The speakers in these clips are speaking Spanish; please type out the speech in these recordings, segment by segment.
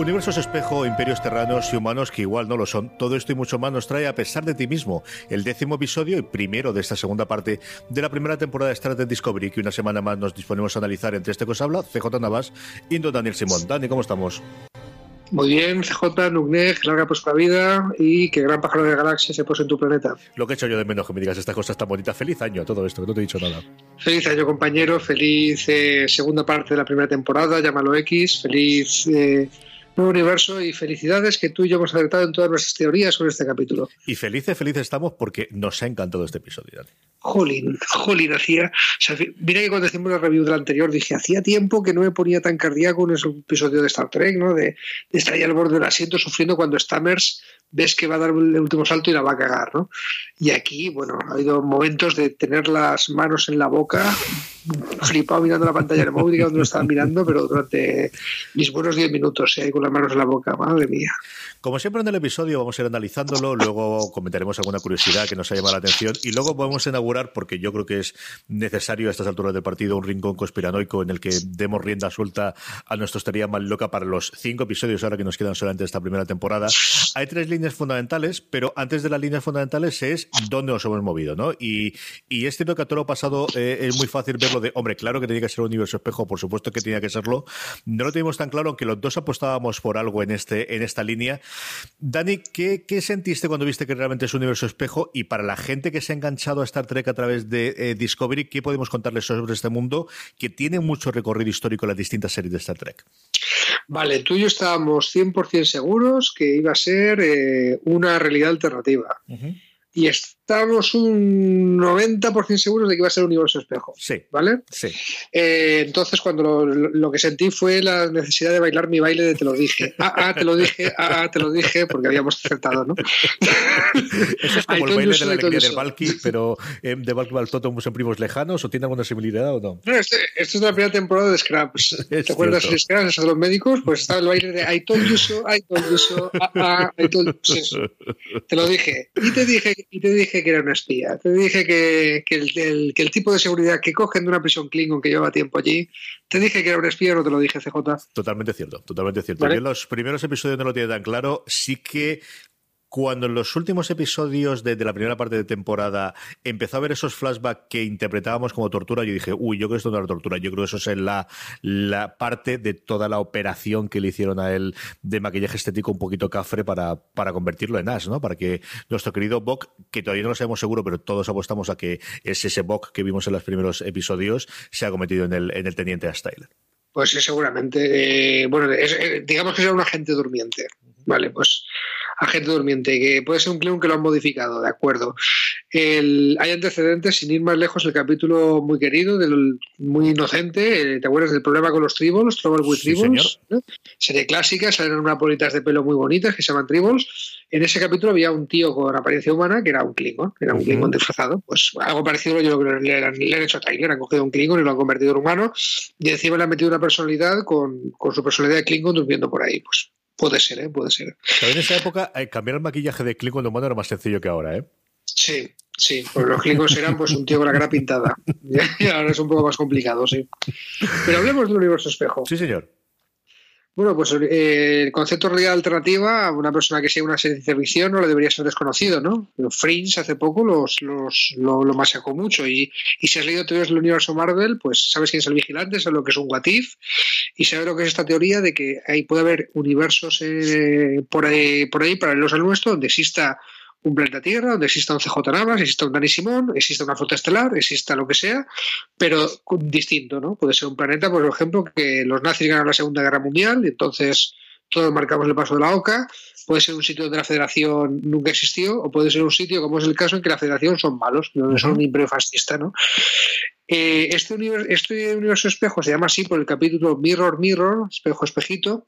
Universos espejo, imperios terranos y humanos que igual no lo son. Todo esto y mucho más nos trae a pesar de ti mismo el décimo episodio y primero de esta segunda parte de la primera temporada de Star Trek Discovery que una semana más nos disponemos a analizar entre este que habla, CJ Navas y Don Daniel Simón. Dani, ¿cómo estamos? Muy bien, CJ, Nugnek, larga la vida y que gran pájaro de galaxia se pose en tu planeta. Lo que he hecho yo de menos que me digas estas cosas tan bonitas. Feliz año todo esto, que no te he dicho nada. Feliz año, compañero. Feliz eh, segunda parte de la primera temporada, llámalo X. Feliz eh, universo y felicidades que tú y yo hemos acertado en todas nuestras teorías sobre este capítulo. Y felices, felices estamos porque nos ha encantado este episodio. Dani. Jolín, jolín, hacía. mira que cuando hicimos la review del anterior dije, hacía tiempo que no me ponía tan cardíaco en ese episodio de Star Trek, ¿no? De, de estar ahí al borde del asiento sufriendo cuando Stammers ves que va a dar el último salto y la va a cagar, ¿no? Y aquí, bueno, ha habido momentos de tener las manos en la boca, flipado mirando la pantalla de móvil, donde lo estaba mirando, pero durante mis buenos 10 minutos, ¿eh? con las manos en la boca, madre mía. Como siempre en el episodio vamos a ir analizándolo, luego comentaremos alguna curiosidad que nos ha llamado la atención y luego podemos inaugurar, porque yo creo que es necesario a estas alturas del partido, un rincón conspiranoico en el que demos rienda suelta a nuestra historia más loca para los cinco episodios ahora que nos quedan solamente esta primera temporada. Hay tres líneas fundamentales, pero antes de las líneas fundamentales es dónde nos hemos movido, ¿no? Y, y es cierto que a todo lo pasado eh, es muy fácil verlo de, hombre, claro que tenía que ser un universo espejo, por supuesto que tenía que serlo. No lo teníamos tan claro, aunque los dos apostábamos por algo en, este, en esta línea. Dani, ¿qué, sentiste cuando viste que realmente es un universo espejo? Y para la gente que se ha enganchado a Star Trek a través de eh, Discovery, ¿qué podemos contarles sobre este mundo que tiene mucho recorrido histórico en las distintas series de Star Trek? Vale, tú y yo estábamos 100% seguros que iba a ser eh, una realidad alternativa. Y estamos un 90% seguros de que iba a ser un universo espejo. Sí. ¿Vale? Sí. Eh, entonces, cuando lo, que sentí fue la necesidad de bailar mi baile de te lo dije. Ah, ah, te lo dije, ah, ah te lo dije, porque habíamos acertado, ¿no? Eso es como el baile de la alegría del Valky, pero eh, de Valky Baltoto son primos lejanos, o tiene alguna similaridad o no? no este, esta es la primera temporada de Scraps. ¿Te acuerdas de Scraps, de los médicos? Pues estaba el baile de I told you so, I told you so, ah, ah, I told you so. Te lo dije. Y te dije, y te dije que era una espía. Te dije que, el, que, el, tipo de seguridad que cogen de una prisión Klingon que lleva tiempo allí, te dije que era un espía, no te lo dije, CJ. Totalmente cierto, totalmente cierto. Yo en los primeros episodios no lo tiene tan claro. Sí que cuando en los últimos episodios de, la primera parte de temporada empezó a ver esos flashbacks que interpretábamos como tortura, yo dije, uy, yo creo que esto no era tortura, yo creo que eso es la, la parte de toda la operación que le hicieron a él de maquillaje estético un poquito cafre para, para convertirlo en Ash, ¿no? Para que nuestro querido Bok, que todavía no lo sabemos seguro, pero todos apostamos a que es ese Bok que vimos en los primeros episodios, se ha cometido en el, en el teniente Ash Tyler. Pues sí, seguramente. Eh, bueno, eh, digamos que era un agente durmiente. Vale, pues agente durmiente, que puede ser un Klingon que lo han modificado, de acuerdo. hay antecedentes, sin ir más lejos, el capítulo muy querido, del, muy inocente, eh, ¿te acuerdas del problema con los tribbles, Trouble with Tribbles? Serie clásica, salen unas bolitas de pelo muy bonitas que se llaman tribbles. En ese capítulo había un tío con apariencia humana que era un Klingon, era un Klingon disfrazado. Pues algo parecido yo creo que le, han, hecho a Tyler, han cogido un Klingon y lo han convertido en humano y encima le han metido una personalidad con, con su personalidad de Klingon durmiendo por ahí. Pues Puede ser, ¿eh? Puede ser. en esa época eh, cambiar el maquillaje de Klingon humano era más sencillo que ahora, ¿eh? Sí, sí, porque los Klingons eran pues un tío con la cara pintada. Y ahora es un poco más complicado, sí. Pero hablemos del universo espejo. Sí, señor. Bueno, pues eh, el concepto de realidad alternativa, una persona que sea una de visión no le debería ser desconocido, ¿no? Pero Fringe hace poco los, los, lo, masacó mucho y, y, si has leído teorías del universo Marvel, pues sabes quién es el vigilante, sabes lo que es un What If y sabes lo que es esta teoría de que ahí puede haber universos eh, por, ahí, por ahí paralelos al nuestro donde exista un planeta Tierra donde exista un CJ Navas, exista un Dani Simón, exista una flota estelar, exista lo que sea, pero distinto, ¿no? Puede ser un planeta, por ejemplo, que los nazis ganaron la Segunda Guerra Mundial y entonces todos marcamos el paso de la OCA, puede ser un sitio donde la federación nunca existió, o puede ser un sitio, como es el caso, en que la federación son malos, donde son un imperio fascista, ¿no? Eh, este, universo, este universo espejo se llama así por el capítulo Mirror Mirror, espejo espejito,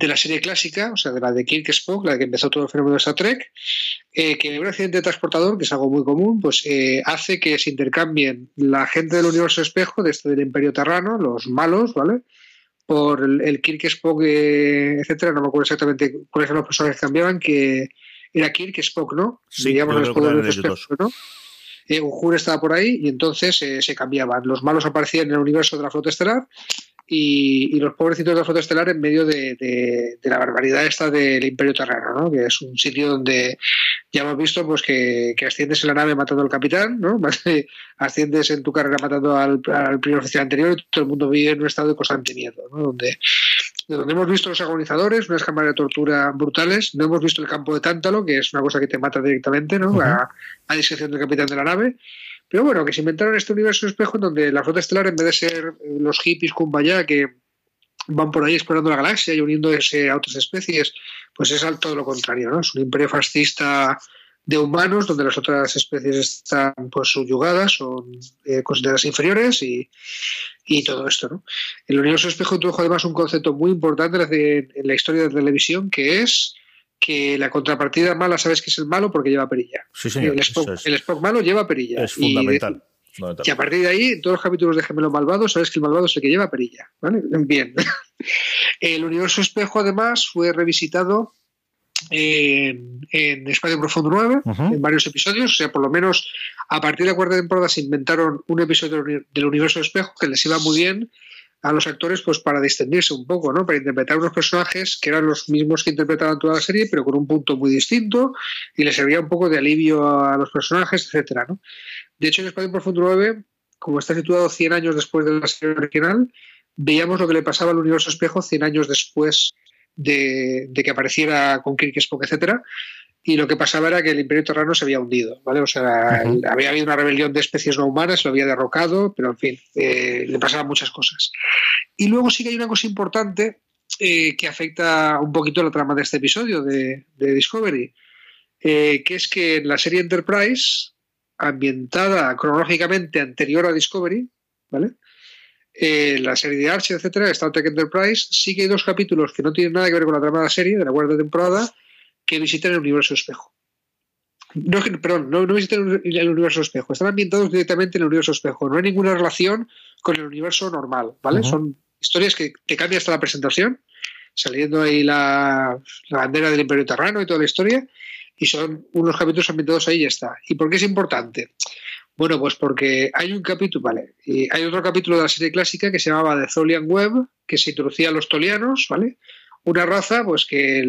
de la serie clásica, o sea, de la de Kirk Spock, la que empezó todo el fenómeno de Star Trek, eh, que un accidente de transportador, que es algo muy común, pues eh, hace que se intercambien la gente del universo espejo, de este del Imperio Terrano, los malos, ¿vale? Por el, Kirk Spock, eh, etcétera, no me acuerdo exactamente cuáles eran los personajes que cambiaban, que era Kirk Spock, ¿no? Sí, Digamos, el espejo, ¿no? Eh, Ujur estaba por ahí y entonces se cambiaban. Los malos aparecían en el universo de la flota estelar y, los pobrecitos de la flota estelar en medio de, la barbaridad esta del Imperio Terrano, ¿no? que es un sitio donde ya hemos visto pues que, asciendes en la nave matando al capitán, ¿no? asciendes en tu carrera matando al, primer oficial anterior y todo el mundo vive en un estado de constante miedo, ¿no? donde, donde hemos visto los agonizadores, unas cámaras de tortura brutales, no hemos visto el campo de Tántalo, que es una cosa que te mata directamente ¿no? a, a discreción del capitán de la nave, pero bueno, que se inventaron este universo espejo en donde la flota estelar, en vez de ser eh, los hippies kumbaya que van por ahí explorando la galaxia y uniéndose a otras especies, pues es todo lo contrario, ¿no? Es un imperio fascista de humanos donde las otras especies están pues subyugadas, son eh, consideradas inferiores y, todo esto, ¿no? El universo espejo introdujo además un concepto muy importante en la historia de la televisión que es que la contrapartida mala sabes que es el malo porque lleva perilla. Sí, señor, el, Spock, malo lleva perilla. Es fundamental. Y, a partir de ahí, en todos los capítulos de Gemelo Malvado, sabes que el malvado es el que lleva perilla. ¿vale? Bien. el universo espejo, además, fue revisitado en, en Espacio Profundo 9, en varios episodios. O sea, por lo menos a partir de la cuarta temporada se inventaron un episodio del universo espejo que les iba muy bien a los actores pues para distendirse un poco, ¿no? Para interpretar unos personajes que eran los mismos que interpretaban toda la serie, pero con un punto muy distinto y les servía un poco de alivio a los personajes, etcétera, ¿no? De hecho, en Espacio Profundo 9, como está situado 100 años después de la serie original, veíamos lo que le pasaba al universo espejo 100 años después de, que apareciera con Kirk Spock, etcétera, y lo que pasaba era que el Imperio Terrano se había hundido, ¿vale? O sea, había habido una rebelión de especies no humanas, lo había derrocado, pero en fin, eh, le pasaban muchas cosas. Y luego sí que hay una cosa importante eh, que afecta un poquito la trama de este episodio de, Discovery, eh, que es que en la serie Enterprise, ambientada cronológicamente anterior a Discovery, ¿vale? la serie de Archer, etcétera, Star Trek Enterprise, sí que hay dos capítulos que no tienen nada que ver con la trama de la serie, de la cuarta temporada, que visitan el universo espejo. No, perdón, no, visitan el universo espejo, están ambientados directamente en el universo espejo. No hay ninguna relación con el universo normal, ¿vale? Son historias que te cambian hasta la presentación, saliendo ahí la, bandera del Imperio Terrano y toda la historia, y son unos capítulos ambientados ahí y ya está. ¿Y por qué es importante? Bueno, pues porque hay un capítulo, vale, y hay otro capítulo de la serie clásica que se llamaba The Tholian Web, que se introducía a los tolianos, ¿vale? Una raza pues que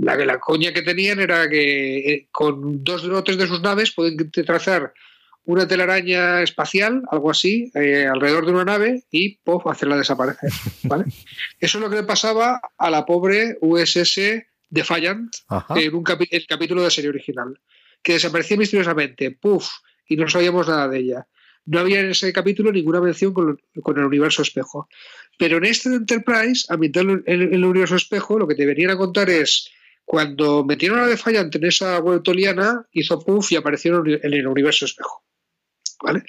la, la coña que tenían era que eh, con dos lotes de sus naves pueden trazar una telaraña espacial, algo así, eh, alrededor de una nave y puff, hacerla desaparecer. ¿vale? Eso es lo que le pasaba a la pobre USS Defiant en un el capítulo de serie original, que desaparecía misteriosamente, puff, y no sabíamos nada de ella. No había en ese capítulo ninguna mención con, con el universo espejo. Pero en este Enterprise, ambientado en el universo espejo, lo que te venían a contar es cuando metieron a Defiant en esa web toliana, hizo puff y aparecieron en el universo espejo. ¿Vale?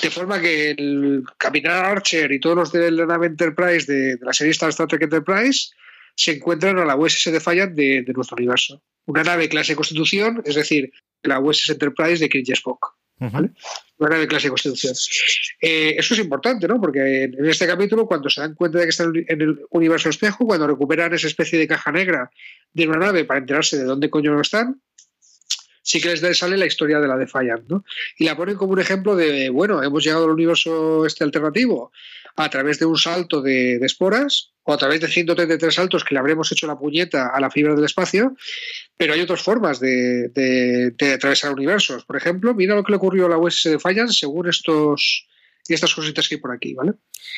De forma que el Capitán Archer y todos los de la nave Enterprise de, la serie Star Trek Enterprise se encuentran a la USS Defiant de, de nuestro universo. Una nave clase Constitución, es decir, la USS Enterprise de Kirk Spock. ¿vale? De clase de constitución. Eh, eso es importante, ¿no? Porque en, este capítulo, cuando se dan cuenta de que están en el universo espejo, cuando recuperan esa especie de caja negra de una nave para enterarse de dónde coño están, sí que les sale la historia de la Defiant, ¿no? Y la ponen como un ejemplo de, bueno, hemos llegado al universo este alternativo a través de un salto de, esporas o a través de 133 saltos que le habremos hecho la puñeta a la fibra del espacio, pero hay otras formas de, de, atravesar universos. Por ejemplo, mira lo que le ocurrió a la USS Defiant según estos y estas cositas que hay por aquí, ¿vale?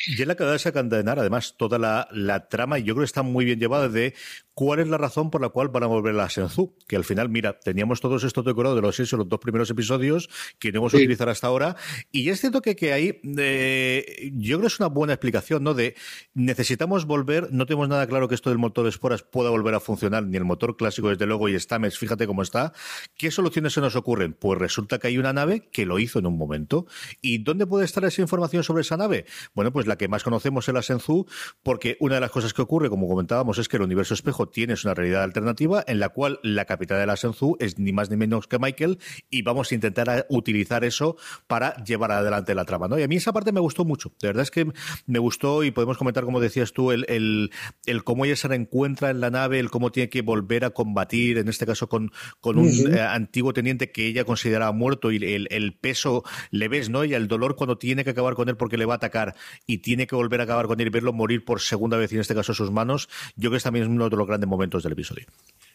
Y él acaba de desencadenar, además, toda la, la, trama, y yo creo que está muy bien llevada, de cuál es la razón por la cual van a volver a la Senzu. Que al final, mira, teníamos todos estos decorados de los seis o los dos primeros episodios que no hemos sí. utilizado hasta ahora. Y es cierto que, que ahí, eh, yo creo que es una buena explicación, ¿no? De necesitamos volver, no tenemos nada claro que esto del motor de esporas pueda volver a funcionar, ni el motor clásico, desde luego, y Stamets, fíjate cómo está. ¿Qué soluciones se nos ocurren? Pues resulta que hay una nave que lo hizo en un momento. ¿Y dónde puede estar esa información sobre esa nave? Bueno, pues la que más conocemos es la Senzu, porque una de las cosas que ocurre, como comentábamos, es que el universo espejo tiene una realidad alternativa en la cual la capital de la Senzu es ni más ni menos que Michael y vamos a intentar utilizar eso para llevar adelante la trama. ¿no? Y a mí esa parte me gustó mucho. De verdad es que me gustó y podemos comentar, como decías tú, el, el, el cómo ella se reencuentra en la nave, el cómo tiene que volver a combatir, en este caso con, con un uh -huh. eh, antiguo teniente que ella consideraba muerto y el, el, peso le ves, ¿no? Y el dolor cuando tiene que acabar con él porque le va a atacar y tiene que volver a acabar con él y verlo morir por segunda vez y en este caso sus manos, yo creo que también es uno de los grandes momentos del episodio.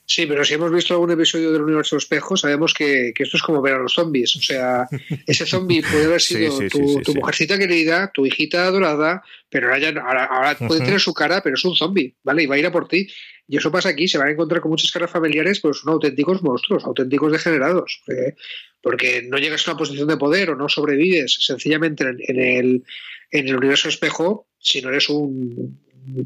Sí, pero si hemos visto algún episodio del universo espejo, sabemos que, que, esto es como ver a los zombies. O sea, ese zombie puede haber sido sí, sí, tu, sí, tu mujercita querida, tu hijita adorada, pero ahora, ya, ahora, ahora puede tener su cara, pero es un zombie, ¿vale? Y va a ir a por ti. Y eso pasa aquí, se van a encontrar con muchas caras familiares, pero son auténticos monstruos, auténticos degenerados. ¿eh? Porque no llegas a una posición de poder o no sobrevives sencillamente en, el, en el universo espejo si no eres un,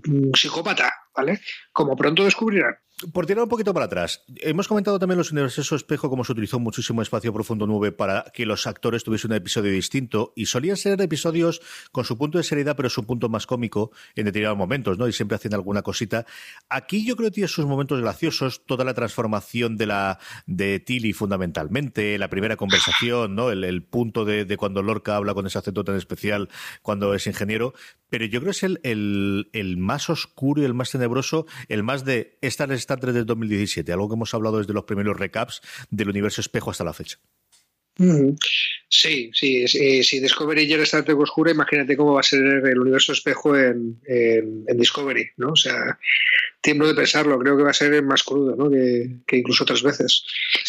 un psicópata, ¿vale? Como pronto descubrirán. Por tirar un poquito para atrás, hemos comentado también los universos espejo como se utilizó muchísimo espacio profundo 9 para que los actores tuviesen un episodio distinto y solían ser episodios con su punto de seriedad pero su punto más cómico en determinados momentos, ¿no? Y siempre hacen alguna cosita. Aquí yo creo que tiene sus momentos graciosos, toda la transformación de la de Tilly fundamentalmente, la primera conversación, ¿no? El, el punto de, de, cuando Lorca habla con ese acento tan especial cuando es ingeniero, pero yo creo que es el, el, el más oscuro y el más tenebroso, el más de esta Star Trek del 2017, algo que hemos hablado desde los primeros recaps del universo espejo hasta la fecha. Sí, sí, sí, si Discovery ya era Star Trek oscura, imagínate cómo va a ser el universo espejo en, en, en Discovery, ¿no? O sea, tiemblo de pensarlo, creo que va a ser más crudo, ¿no? Que, que incluso otras veces.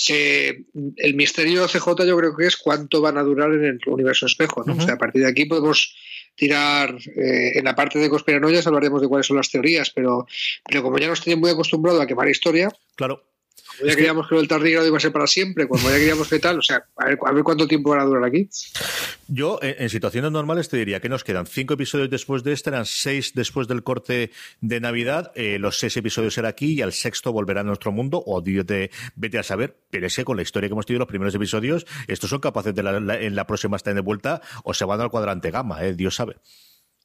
Eh, el misterio CJ yo creo que es cuánto van a durar en el universo espejo, ¿no? Uh -huh. O sea, a partir de aquí podemos tirar eh, en la parte de conspiranoias hablaremos de cuáles son las teorías, pero, pero como ya nos tienen muy acostumbrado a quemar historia, claro. Ya queríamos que... el tardígrado iba a ser para siempre, cuando ya queríamos que tal, o sea, a ver, a ver cuánto tiempo van a durar aquí. Yo, en, en, situaciones normales, te diría que nos quedan cinco episodios después de este, eran seis después del corte de Navidad, eh, los seis episodios serán aquí y al sexto volverá a nuestro mundo, o de, vete a saber, pero es que con la historia que hemos tenido los primeros episodios, estos son capaces de la, la, en la próxima estar de vuelta o se van al cuadrante gamma, eh, Dios sabe.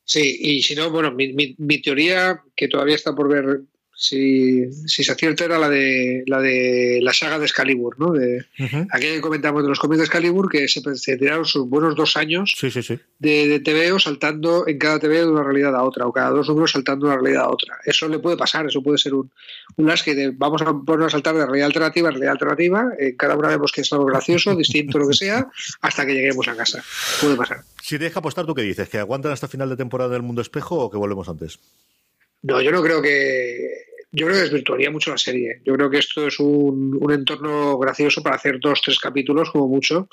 Sí, y si no, bueno, mi, mi, mi, teoría, que todavía está por ver si, si se acierta era la de la de la saga de Excalibur, ¿no? De, uh -huh. Que comentamos de los cómics de Excalibur, que se, se, tiraron sus buenos dos años sí, sí, sí. De, de TVO saltando en cada TV de una realidad a otra, o cada dos números saltando de una realidad a otra. Eso le puede pasar, eso puede ser un, un lasque de vamos a poner a saltar de realidad alternativa a realidad alternativa, en cada una vemos que es algo gracioso, distinto, lo que sea, hasta que lleguemos a casa. Puede pasar. Si te deja apostar, ¿tú qué dices? ¿Que aguantan hasta final de temporada del Mundo Espejo o que volvemos antes? No, yo no creo que yo creo que desvirtuaría mucho la serie. Yo creo que esto es un, un entorno gracioso para hacer dos, tres capítulos, como mucho.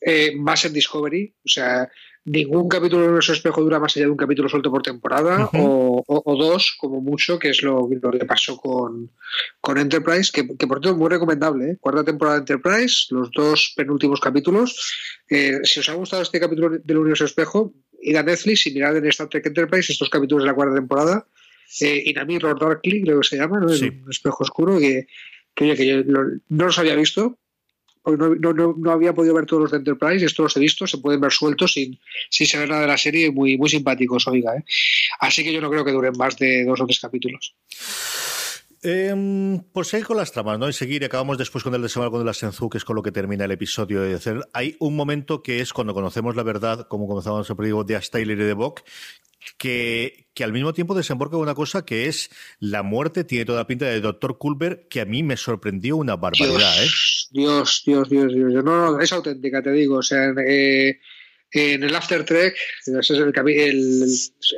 Eh, más en Discovery, o sea, ningún capítulo de nuestro espejo dura más allá de un capítulo suelto por temporada, uh -huh. o, o, o, dos, como mucho, que es lo, lo que pasó con, con Enterprise, que, que, por cierto es muy recomendable. ¿eh? Cuarta temporada de Enterprise, los dos penúltimos capítulos. Eh, si os ha gustado este capítulo del universo espejo, id a Netflix y mirad en Star Trek Enterprise estos capítulos de la cuarta temporada eh, Inami Lord Darkly, creo que se llama, ¿no? Sí. un espejo oscuro que, que, que yo lo, no los había visto, porque no, no, no, había podido ver todos los de Enterprise, y estos los he visto, se pueden ver sueltos sin, sin saber nada de la serie, muy, muy simpáticos, oiga. ¿eh? Así que yo no creo que duren más de dos o tres capítulos. Eh, por seguir con las tramas, ¿no? Y seguir, acabamos después con el desembarco de la Senzu, que es con lo que termina el episodio de hacer. Hay un momento que es cuando conocemos la verdad, como comenzamos siempre digo, de Ash Taylor y de Bock, que, que, al mismo tiempo desemboca una cosa que es la muerte, tiene toda la pinta de Dr. Culver, que a mí me sorprendió una barbaridad, Dios, ¿eh? Dios, Dios, Dios, Dios. No, no, es auténtica, te digo. O sea, eh, en el After Trek, ese es el, el,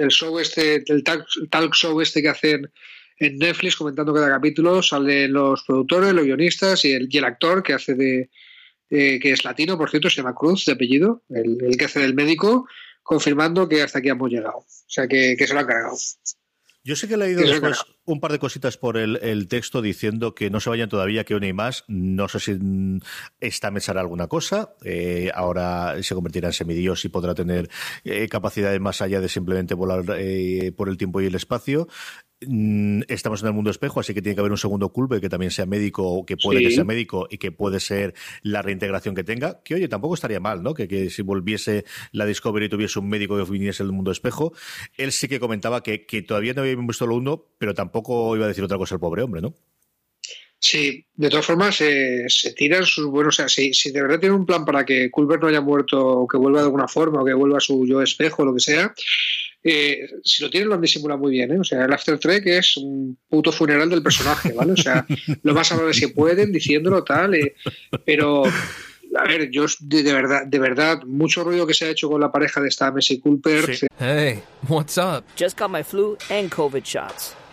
el show este, el talk, talk, show este que hacen en Netflix comentando cada capítulo, salen los productores, los guionistas y el, y el actor que hace de, eh, que es latino, por cierto, se llama Cruz, de apellido, el, el que hace del médico confirmando que hasta aquí hemos llegado. O sea, que, que se lo han cargado. Yo sé que he leído después un par de cositas por el, texto diciendo que no se vayan todavía, que una y más. No sé si esta mesa hará alguna cosa. Eh, ahora se convertirá en semidios y podrá tener eh, capacidades más allá de simplemente volar eh, por el tiempo y el espacio. Mm, estamos en el mundo espejo, así que tiene que haber un segundo culpe que también sea médico, que puede que sea médico y que puede ser la reintegración que tenga. Que oye, tampoco estaría mal, ¿no? Que, si volviese la Discovery y tuviese un médico que viniese del mundo espejo. Él sí que comentaba que, todavía no había visto lo uno, pero tampoco iba a decir otra cosa el pobre hombre, ¿no? Sí, de todas formas eh, se tiran sus buenos. O sea, si, si, de verdad tiene un plan para que Culver no haya muerto o que vuelva de alguna forma o que vuelva a su yo espejo o lo que sea, eh, si lo tienen lo han disimulado muy bien, ¿eh? O sea, el After Trek es un puto funeral del personaje, ¿vale? O sea, lo más amable si pueden, diciéndolo tal, eh, pero a ver, yo de, verdad, de verdad, mucho ruido que se ha hecho con la pareja de esta Messi Culper. Sí. Hey, what's up? Just got my flu and COVID shots.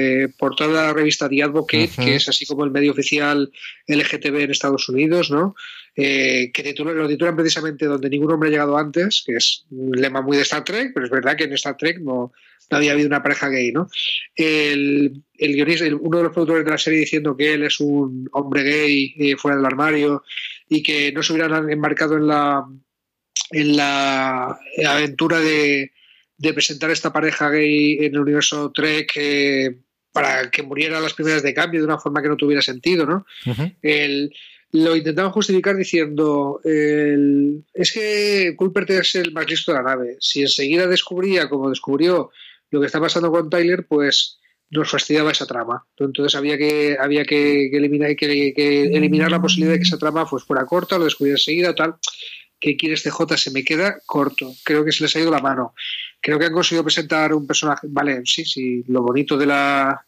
Eh, por toda la revista The Advocate, uh -huh. que es así como el medio oficial LGTB en Estados Unidos, ¿no? Eh, que lo titulan precisamente donde ningún hombre ha llegado antes, que es un lema muy de Star Trek, pero es verdad que en Star Trek no, no había habido una pareja gay, ¿no? El, el guionista, uno de los productores de la serie diciendo que él es un hombre gay eh, fuera del armario y que no se hubieran embarcado en la, en la aventura de, de presentar esta pareja gay en el universo Trek eh, para que muriera las primeras de cambio de una forma que no tuviera sentido, ¿no? Uh -huh. el, lo intentaban justificar diciendo el, es que Culper es el más listo de la nave. Si enseguida descubría, como descubrió, lo que está pasando con Tyler, pues nos fastidiaba esa trama. Entonces había que, había que, eliminar, que, que eliminar la posibilidad de que esa trama pues, fuera corta, lo descubriera enseguida, tal. ¿Qué quieres CJ? Se me queda corto. Creo que se les ha ido la mano. Creo que han conseguido presentar un personaje. Vale, sí, sí. Lo bonito de la,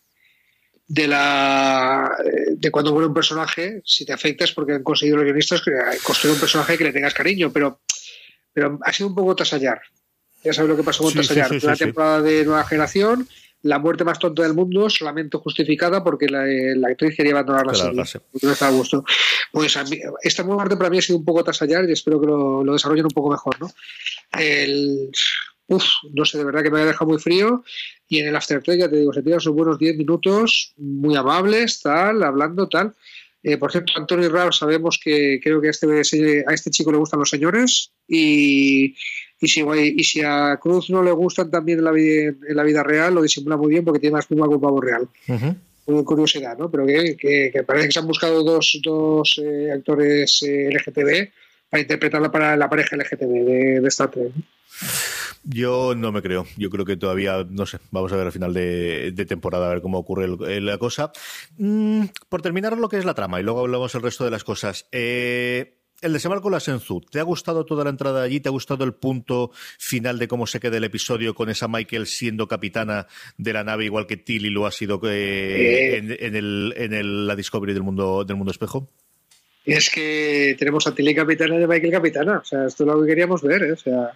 de la de cuando muere un personaje, si te afecta es porque han conseguido los guionistas construir un personaje que le tengas cariño, pero, pero ha sido un poco tasallar. Ya sabes lo que pasó con Sí, Tasallar. sí, sí, Una temporada de nueva generación, la muerte más tonta del mundo, solamente justificada porque la, la actriz quería abandonar la serie. porque no estaba a gusto. Pues a mí- esta muerte para mí ha sido un poco tasallar y espero que lo, lo desarrollen un poco mejor, ¿no? El, uf, no sé, de verdad que me ha dejado muy frío. Y en el Aftertrek, ya te digo, se tiran sus buenos 10 minutos, muy amables, tal, hablando, tal. Eh, por cierto, Anthony Rao sabemos que creo que a este, a este chico le gustan los señores y, y, si, y si a Cruz no le gustan también en la, vida, en la vida real, lo disimula muy bien porque tiene más pluma que un pavo real. Muy curiosidad, ¿no? Pero que, que- que parece que se han buscado dos, dos eh, actores eh, LGTB para interpretar la, para la pareja LGTB de, de Star Trek. Yo no me creo. Yo creo que todavía, no sé, vamos a ver al final de, de temporada a ver cómo ocurre el- el- la cosa. Mm, por terminar lo que es la trama y luego hablamos el resto de las cosas. Eh, el desembarco de la Senzu, ¿te ha gustado toda la entrada allí? ¿Te ha gustado el punto final de cómo se queda el episodio con esa Michael siendo capitana de la nave igual que Tilly lo ha sido eh, en, en el, en el- la Discovery del mundo, del mundo espejo? Es que tenemos a Tilly capitana y a Michael capitana. O sea, esto es lo que queríamos ver. ¿eh? O sea,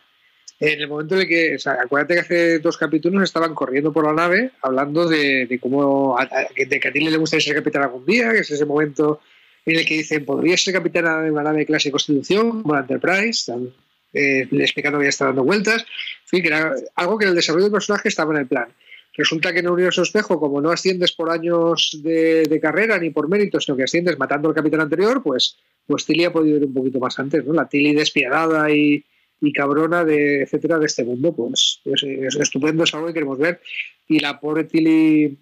en el momento en el que, o sea, acuérdate que hace dos capítulos estaban corriendo por la nave hablando de, cómo, de que a Tilly le gustaría ser capitana algún día, que es ese momento en el que dicen, podría ser capitana de una nave de clase de Constitución, como la Enterprise, están, eh, explicando que ya está dando vueltas. En fin, que era algo que en el desarrollo del personaje estaba en el plan. Resulta que en el universo espejo, como no asciendes por años de, de carrera ni por méritos, sino que asciendes matando al capitán anterior, pues, pues Tilly ha podido ir un poquito más antes, ¿no? La Tilly despiadada y, y cabrona, de, etcétera, de este mundo, pues es, es estupendo, es algo que queremos ver. Y la pobre Tilly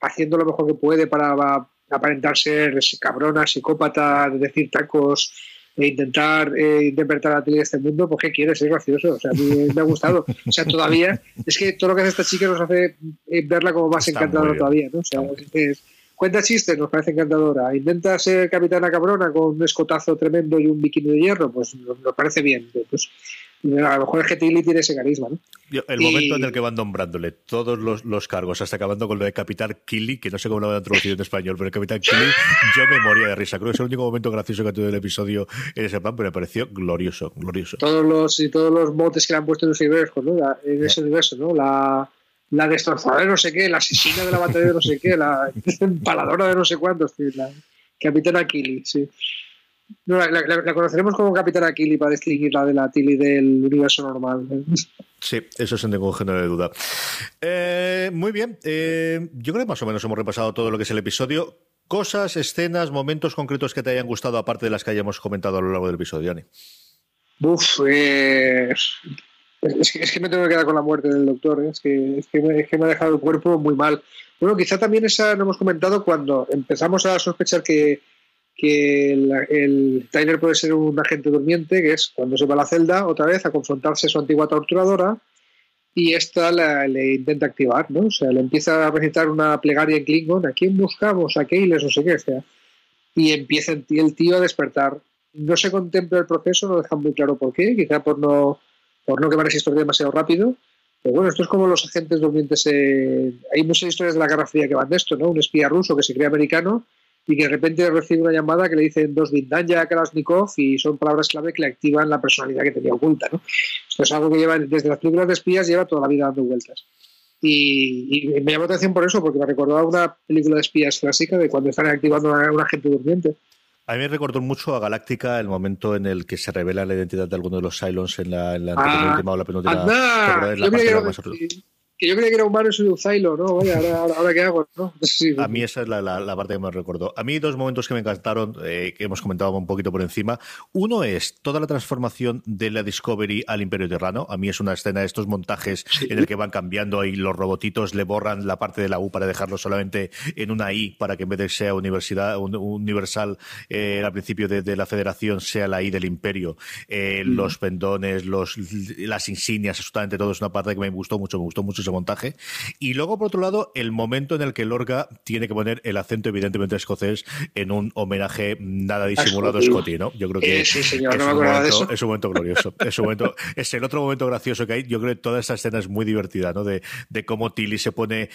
haciendo lo mejor que puede para aparentar ser cabrona, psicópata, de decir tacos e intentar eh, interpretar a Tilly de este mundo, pues ¿qué quieres? Es gracioso, o sea, a mí me ha gustado. O sea, todavía, es que todo lo que hace esta chica nos hace eh, verla como más Está encantadora todavía, ¿no? O sea, es- cuenta chistes, nos parece encantadora. Intenta ser capitana cabrona con un escotazo tremendo y un bikini de hierro, pues nos, parece bien. Pues, A lo mejor es que Tilly tiene ese carisma, ¿no? El momento en el que van nombrándole todos los, los, cargos, hasta acabando con lo de Capitán Killy, que no sé cómo lo han traducido en español, pero el Capitán Killy, yo me moría de risa. Creo que es el único momento gracioso que tenido el episodio en ese plan, pero me pareció glorioso, glorioso. Todos los, y todos los botes que le han puesto en ese universo, ¿no? La, en ese universo, ¿no? La, la destrozadora de no sé qué, la asesina de la batalla de no sé qué, la empaladora de no sé cuántos, la Capitán Aquili, sí. No, la, conoceremos como Capitán Aquili para distinguirla de la Tilly del universo normal. Sí, eso sin ningún género de duda. Eh, muy bien, eh, yo creo que más o menos hemos repasado todo lo que es el episodio. Cosas, escenas, momentos concretos que te hayan gustado, aparte de las que hayamos comentado a lo largo del episodio, Dani. Uf, eh, es, que, me tengo que quedar con la muerte del doctor, es que, es, que me, es, que me, ha dejado el cuerpo muy mal. Bueno, quizá también esa lo hemos comentado cuando empezamos a sospechar que, que el, Tyler puede ser un agente durmiente, que es cuando se va a la celda otra vez a confrontarse a su antigua torturadora y esta le intenta activar, ¿no? O sea, le empieza a recitar una plegaria en Klingon, ¿a quién buscamos? ¿A Keyles? No sé qué, sea. Y empieza el tío a despertar. No se contempla el proceso, no dejan muy claro por qué, quizá por no, por no quemar esa historia demasiado rápido. Pero bueno, esto es como los agentes durmientes. Hay muchas historias de la Guerra Fría que van de esto, ¿no? Un espía ruso que se cree americano y que de repente recibe una llamada que le dicen dos Vindanya Kalashnikov y son palabras clave que le activan la personalidad que tenía oculta. ¿no? Esto es algo que lleva desde las películas de espías lleva toda la vida dando vueltas. Y, me llamó la atención por eso, porque me recordaba una película de espías clásica de cuando están activando a un agente durmiente. A mí me recordó mucho a Galáctica el momento en el que se revela la identidad de alguno de los Cylons en la, en la ah, o la penúltima. Que yo creía que era humano soy un Zylo, ¿no? Vaya, ahora, ahora, qué hago, ¿no? A mí esa es la, la, parte que me recordó. A mí dos momentos que me encantaron, eh, que hemos comentado un poquito por encima. Uno es toda la transformación de la Discovery al Imperio Terrano. A mí es una escena de estos montajes en el que van cambiando y los robotitos le borran la parte de la U para dejarlo solamente en una I para que en vez de sea universidad universal eh, al principio de, la Federación sea la I del Imperio. Eh, mm. Los pendones, los, las insignias, absolutamente todo es una parte que me gustó mucho, me gustó mucho ese montaje. Y luego, por otro lado, el momento en el que Lorca tiene que poner el acento, evidentemente, escocés en un homenaje nada disimulado a Scotty, ¿no? Yo creo que es, un momento, es un momento glorioso. es, un momento, es el otro momento gracioso que hay. Yo creo que toda esa escena es muy divertida, ¿no? De, de cómo Tilly se pone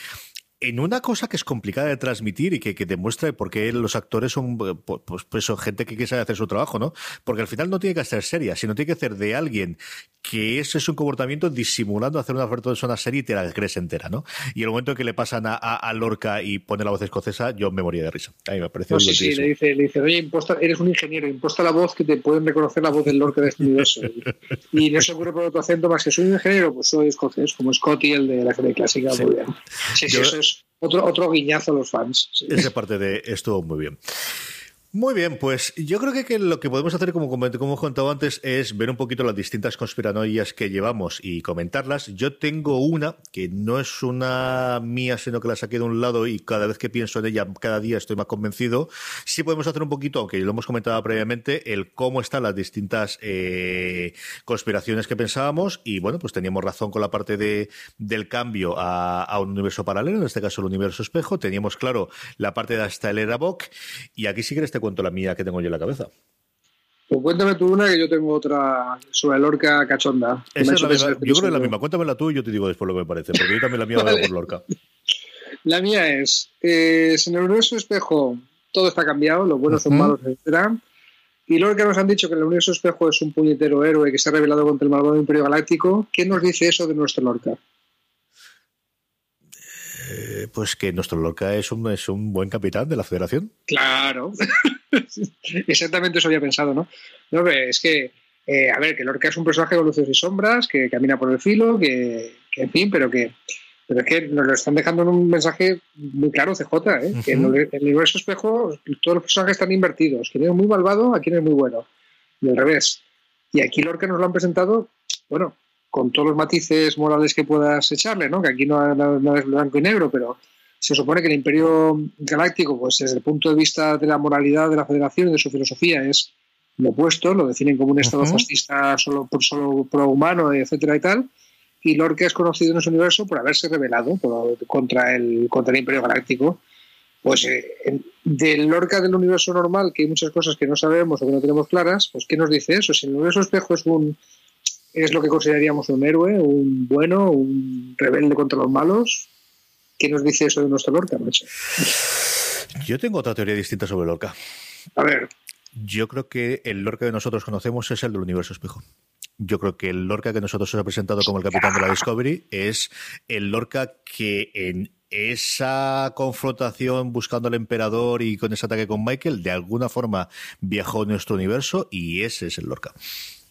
en una cosa que es complicada de transmitir y que, que demuestra por qué los actores son eh, pues, pues, son gente que quiere hacer su trabajo, ¿no? Porque al final no tiene que ser seria, sino tiene que ser de alguien que ese es un comportamiento disimulando hacer una persona serie y te la crees entera, ¿no? Y el momento en que le pasan a, a, Lorca y pone la voz escocesa, yo me moría de risa. A mí me pareció pues sí, sí, le dice, le dice, oye, imposta, eres un ingeniero, imposta la voz que te pueden reconocer la voz del Lorca de este universo. y no se ocurre por otro acento más que soy un ingeniero, pues soy escocés, como Scotty, el de la serie clásica. Muy bien. Sí, sí, eso es otro, otro guiñazo a los fans. Esa parte de estuvo muy bien. Muy bien, pues yo creo que, lo que podemos hacer, como, como hemos contado antes, es ver un poquito las distintas conspiranoias que llevamos y comentarlas. Yo tengo una que no es una mía, sino que la saqué de un lado y cada vez que pienso en ella, cada día estoy más convencido. Sí podemos hacer un poquito, aunque lo hemos comentado previamente, el cómo están las distintas eh, conspiraciones que pensábamos y bueno, pues teníamos razón con la parte de, del cambio a, un universo paralelo, en este caso el universo espejo. Teníamos claro la parte de hasta el era Bock y aquí sí que este cuento la mía que tengo yo en la cabeza. Pues cuéntame tú una que yo tengo otra sobre Lorca cachonda. Esa es la misma, yo creo que es la misma. Cuéntamela tú y yo te digo después lo que me parece, porque yo también la mía vale. por Lorca. La mía es, eh, en el universo espejo todo está cambiado, los buenos son malos, etc. Y Lorca nos han dicho que el universo espejo es un puñetero héroe que se ha revelado contra el malvado Imperio Galáctico. ¿Qué nos dice eso de nuestro Lorca? Eh, pues que nuestro Lorca es un, es un buen capitán de la federación. Claro, exactamente eso había pensado, ¿no? No, es que, eh, a ver, que Lorca es un personaje con luces y sombras, que camina por el filo, que, en fin, pero que, pero es que nos lo están dejando en un mensaje muy claro, CJ, ¿eh? que en el, universo espejo todos los personajes están invertidos. Quien es muy malvado, a quien es muy bueno. Y al revés. Y aquí Lorca nos lo han presentado, bueno, con todos los matices morales que puedas echarle, ¿no? Que aquí no, es blanco y negro, pero se supone que el Imperio Galáctico, pues desde el punto de vista de la moralidad de la Federación y de su filosofía, es lo opuesto, lo definen como un Estado fascista solo por solo pro-humano, etcétera y tal. Y Lorca es conocido en ese universo por haberse rebelado contra, el, contra el Imperio Galáctico. Pues eh, del Lorca del universo normal, que hay muchas cosas que no sabemos o que no tenemos claras, pues ¿qué nos dice eso? Si el universo espejo es un es lo que consideraríamos un héroe, un bueno, un rebelde contra los malos. ¿Qué nos dice eso de nuestro Lorca, macho? Yo tengo otra teoría distinta sobre Lorca. A ver. Yo creo que el Lorca que nosotros conocemos es el del universo espejo. Yo creo que el Lorca que nosotros nos ha presentado como el capitán de la Discovery es el Lorca que en esa confrontación buscando al emperador y con ese ataque con Michael, de alguna forma viajó en nuestro universo y ese es el Lorca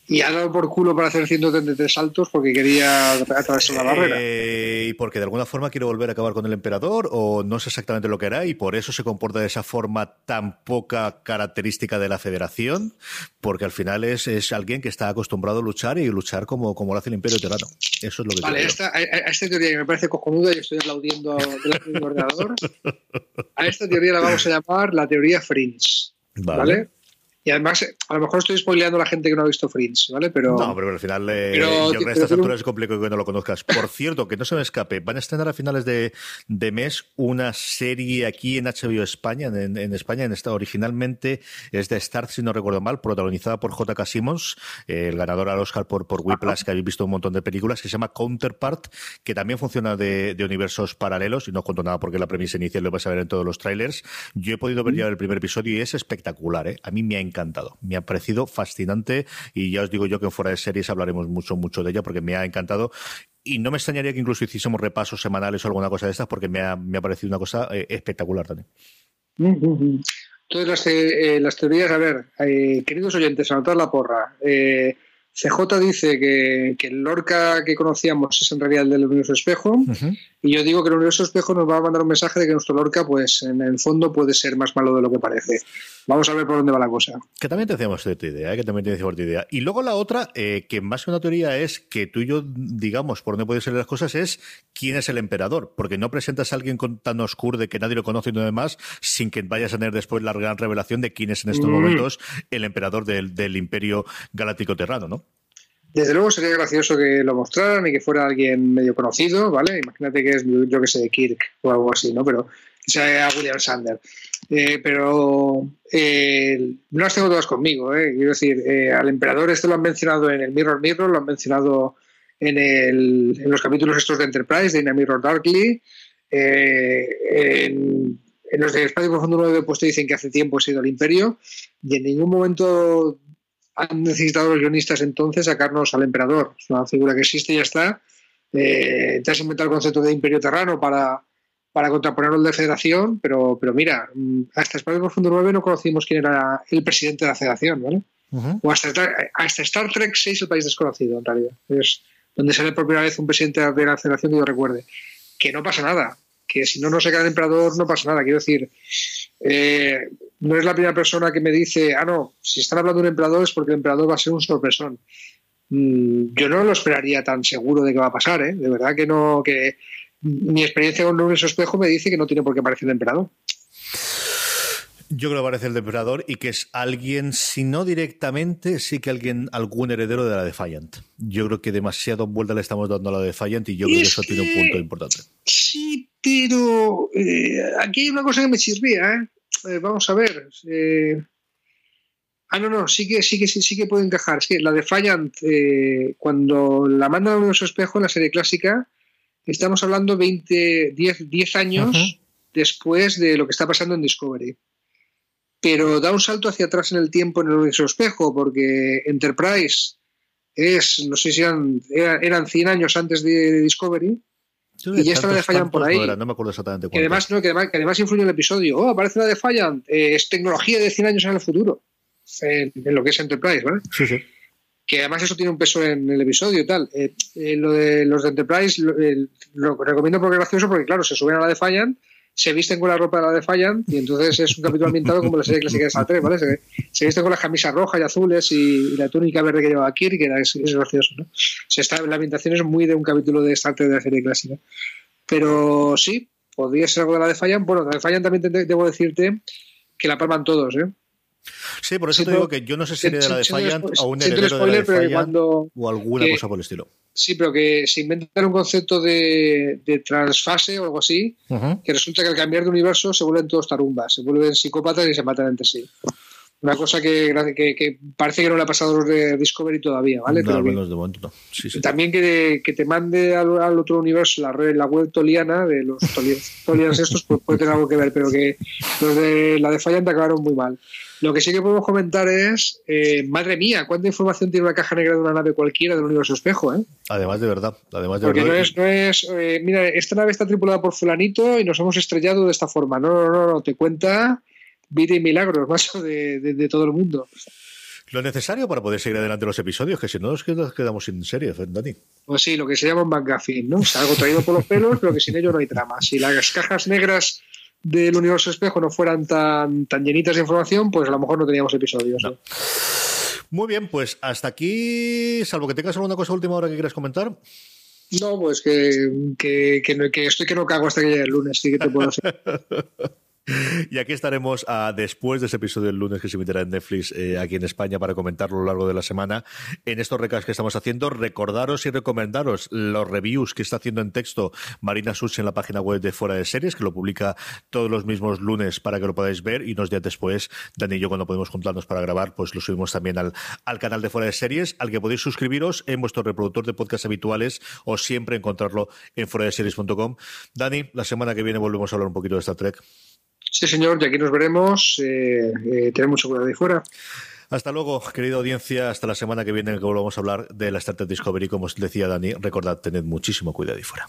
y ha dado por culo para hacer 133 saltos porque quería atravesar la barrera. Eh, y porque de alguna forma quiere volver a acabar con el emperador, o no sé exactamente lo que hará, y por eso se comporta de esa forma tan poca característica de la federación, porque al final es, es alguien que está acostumbrado a luchar y luchar como, como lo hace el Imperio Terrano. Eso es lo que Vale, esta, a, esta teoría que me parece cojonuda y estoy aplaudiendo delante de ordenador, a esta teoría la vamos a llamar la teoría Fringe. ¿vale? Y además, a lo mejor estoy spoileando a la gente que no ha visto Fringe, ¿vale? Pero. No, pero al final, eh, yo a estas alturas es complicado que no lo conozcas. Por cierto, que no se me escape, van a estrenar a finales de, de mes una serie aquí en HBO España, en, en, España, en esta originalmente es de Star, si no recuerdo mal, protagonizada por J.K. Simmons, el ganador al Oscar por, por Whiplash, que habéis visto un montón de películas, que se llama Counterpart, que también funciona de, de universos paralelos, y no cuento nada porque la premisa inicial lo vais a ver en todos los trailers. Yo he podido ver ya el primer episodio y es espectacular, ¿eh? A mí me ha encantado encantado. Me ha parecido fascinante y ya os digo yo que fuera de series hablaremos mucho, mucho de ella porque me ha encantado. Y no me extrañaría que incluso hiciésemos repasos semanales o alguna cosa de estas porque me ha, me ha parecido una cosa eh, espectacular también. Entonces, las, eh, las teorías, a ver, eh, queridos oyentes, anotad la porra. CJ dice que, que, el Lorca que conocíamos es en realidad el del universo espejo. Y yo digo que el universo espejo nos va a mandar un mensaje de que nuestro Lorca, pues en el fondo, puede ser más malo de lo que parece. Vamos a ver por dónde va la cosa. Que también te decíamos tu idea, ¿eh? que también te decíamos tu idea. Y luego la otra, eh, que más que una teoría es que tú y yo, digamos, por dónde pueden ser las cosas, es quién es el emperador. Porque no presentas a alguien con tan oscuro de que nadie lo conoce y no demás, sin que vayas a tener después la gran revelación de quién es en estos mm. momentos el emperador del, del Imperio Galáctico Terrano, ¿no? Desde luego sería gracioso que lo mostraran y que fuera alguien medio conocido, ¿vale? Imagínate que es, yo que sé, Kirk o algo así, ¿no? Pero que sea William Sander. Eh, pero eh, no las tengo todas conmigo, ¿eh? Quiero decir, eh, al emperador este lo han mencionado en el Mirror Mirror, lo han mencionado en, el, en los capítulos estos de Enterprise, de In Mirror Darkly. En, en, los de Espacio Profundo 9 pues te dicen que hace tiempo ha sido el imperio y en ningún momento han necesitado los guionistas entonces sacarnos al emperador. Es una figura que existe y ya está. Eh, te has inventado el concepto de imperio terrano para, para contraponerlo al de federación, pero, pero mira, mm, hasta Espacio Profundo 9 no conocimos quién era el presidente de la federación, ¿vale? O hasta, hasta, Star Trek 6 el país desconocido, en realidad. Es donde sale por primera vez un presidente de la federación que yo recuerde. Que no pasa nada. Que si no no se queda el emperador, no pasa nada. Quiero decir, eh, no es la primera persona que me dice, ah, no, si están hablando de un emperador es porque el emperador va a ser un sorpresón. Mm, yo no lo esperaría tan seguro de que va a pasar, ¿eh? De verdad que no, que mi experiencia con un espejo me dice que no tiene por qué parecer el emperador. Yo creo que parece el emperador y que es alguien, si no directamente, sí que alguien, algún heredero de la Defiant. Yo creo que demasiado vuelta le estamos dando a la Defiant y yo creo que eso tiene un punto importante. Sí, pero eh, aquí hay una cosa que me chirría, ¿eh? Eh, vamos a ver. Eh, ah, no, no, sí que, sí que, sí, que puede encajar. Es que la Defiant, eh, cuando la mandan a Universo Espejo en la serie clásica, estamos hablando 20, 10, 10 años después de lo que está pasando en Discovery. Pero da un salto hacia atrás en el tiempo en el Universo Espejo, porque Enterprise es, no sé si eran, eran 100 años antes de Discovery y ya está la Defiant por ahí. No, me acuerdo exactamente que además, no, que además, que además influye en el episodio. Oh, aparece la Defiant. Eh, es tecnología de 100 años en el futuro. En, lo que es Enterprise, ¿vale? Sí, sí. Que además eso tiene un peso en el episodio y tal. Eh, eh, lo de los de Enterprise lo, lo, recomiendo porque es gracioso porque, claro, se suben a la Defiant se visten con la ropa de la Defiant y entonces es un capítulo ambientado como la serie clásica de Star Trek, ¿vale? Se, se, visten con las camisas rojas y azules y, la túnica verde que lleva Kirk, que es, es gracioso, ¿no? Se está, la ambientación es muy de un capítulo de Star Trek de la serie clásica. Pero sí, podría ser algo de la Defiant. Bueno, la Defiant también te, debo decirte que la palman todos, ¿eh? Sí, por eso te digo que yo no sé si de la Defiant o un heredero de la Defiant o alguna cosa por el estilo. Sí, pero que se inventan un concepto de, de transfase o algo así, que resulta que al cambiar de universo se vuelven todos tarumbas, se vuelven psicópatas y se matan entre sí. Una cosa que, que, parece que no le ha pasado a los de Discovery todavía, ¿vale? No, de momento no. Sí, sí. También que, que, te mande al, otro universo la red, la web toliana de los tolianos estos, pues puede tener algo que ver, pero que los de la de Fallant acabaron muy mal. Lo que sí que podemos comentar es, eh, madre mía, cuánta información tiene una caja negra de una nave cualquiera del universo espejo, ¿eh? Además de verdad, además de Porque verdad. no es, no es eh, mira, esta nave está tripulada por fulanito y nos hemos estrellado de esta forma. No, no, no, no, te cuenta vida y milagros, macho, de, de, todo el mundo. Lo necesario para poder seguir adelante los episodios, que si no nos quedamos sin serie, Dani. Pues sí, lo que se llama un McGuffin, ¿no? O algo traído por los pelos, pero que sin ello no hay trama. Si las cajas negras del universo espejo no fueran tan, tan llenitas de información, pues a lo mejor no teníamos episodios. Muy bien, pues hasta aquí, salvo que tengas alguna cosa última hora que quieras comentar. No, pues que, que, que, estoy que no cago hasta que llegue el lunes, sí que te puedo hacer. Y aquí estaremos ah, después de ese episodio del lunes que se emitirá en Netflix eh, aquí en España para comentarlo a lo largo de la semana. En estos recados que estamos haciendo, recordaros y recomendaros los reviews que está haciendo en texto Marina Such en la página web de Fuera de Series, que lo publica todos los mismos lunes para que lo podáis ver. Y unos días después, Dani y yo, cuando podemos juntarnos para grabar, pues lo subimos también al, al canal de Fuera de Series, al que podéis suscribiros en vuestro reproductor de podcast habituales o siempre encontrarlo en fuera. Dani, la semana que viene volvemos a hablar un poquito de Star Trek. Sí, señor, y aquí nos veremos. Eh, eh, tened mucho cuidado ahí fuera. Hasta luego, querida audiencia. Hasta la semana que viene, que volvamos a hablar de la Startup Discovery. Como os decía Dani, recordad, tened muchísimo cuidado ahí fuera.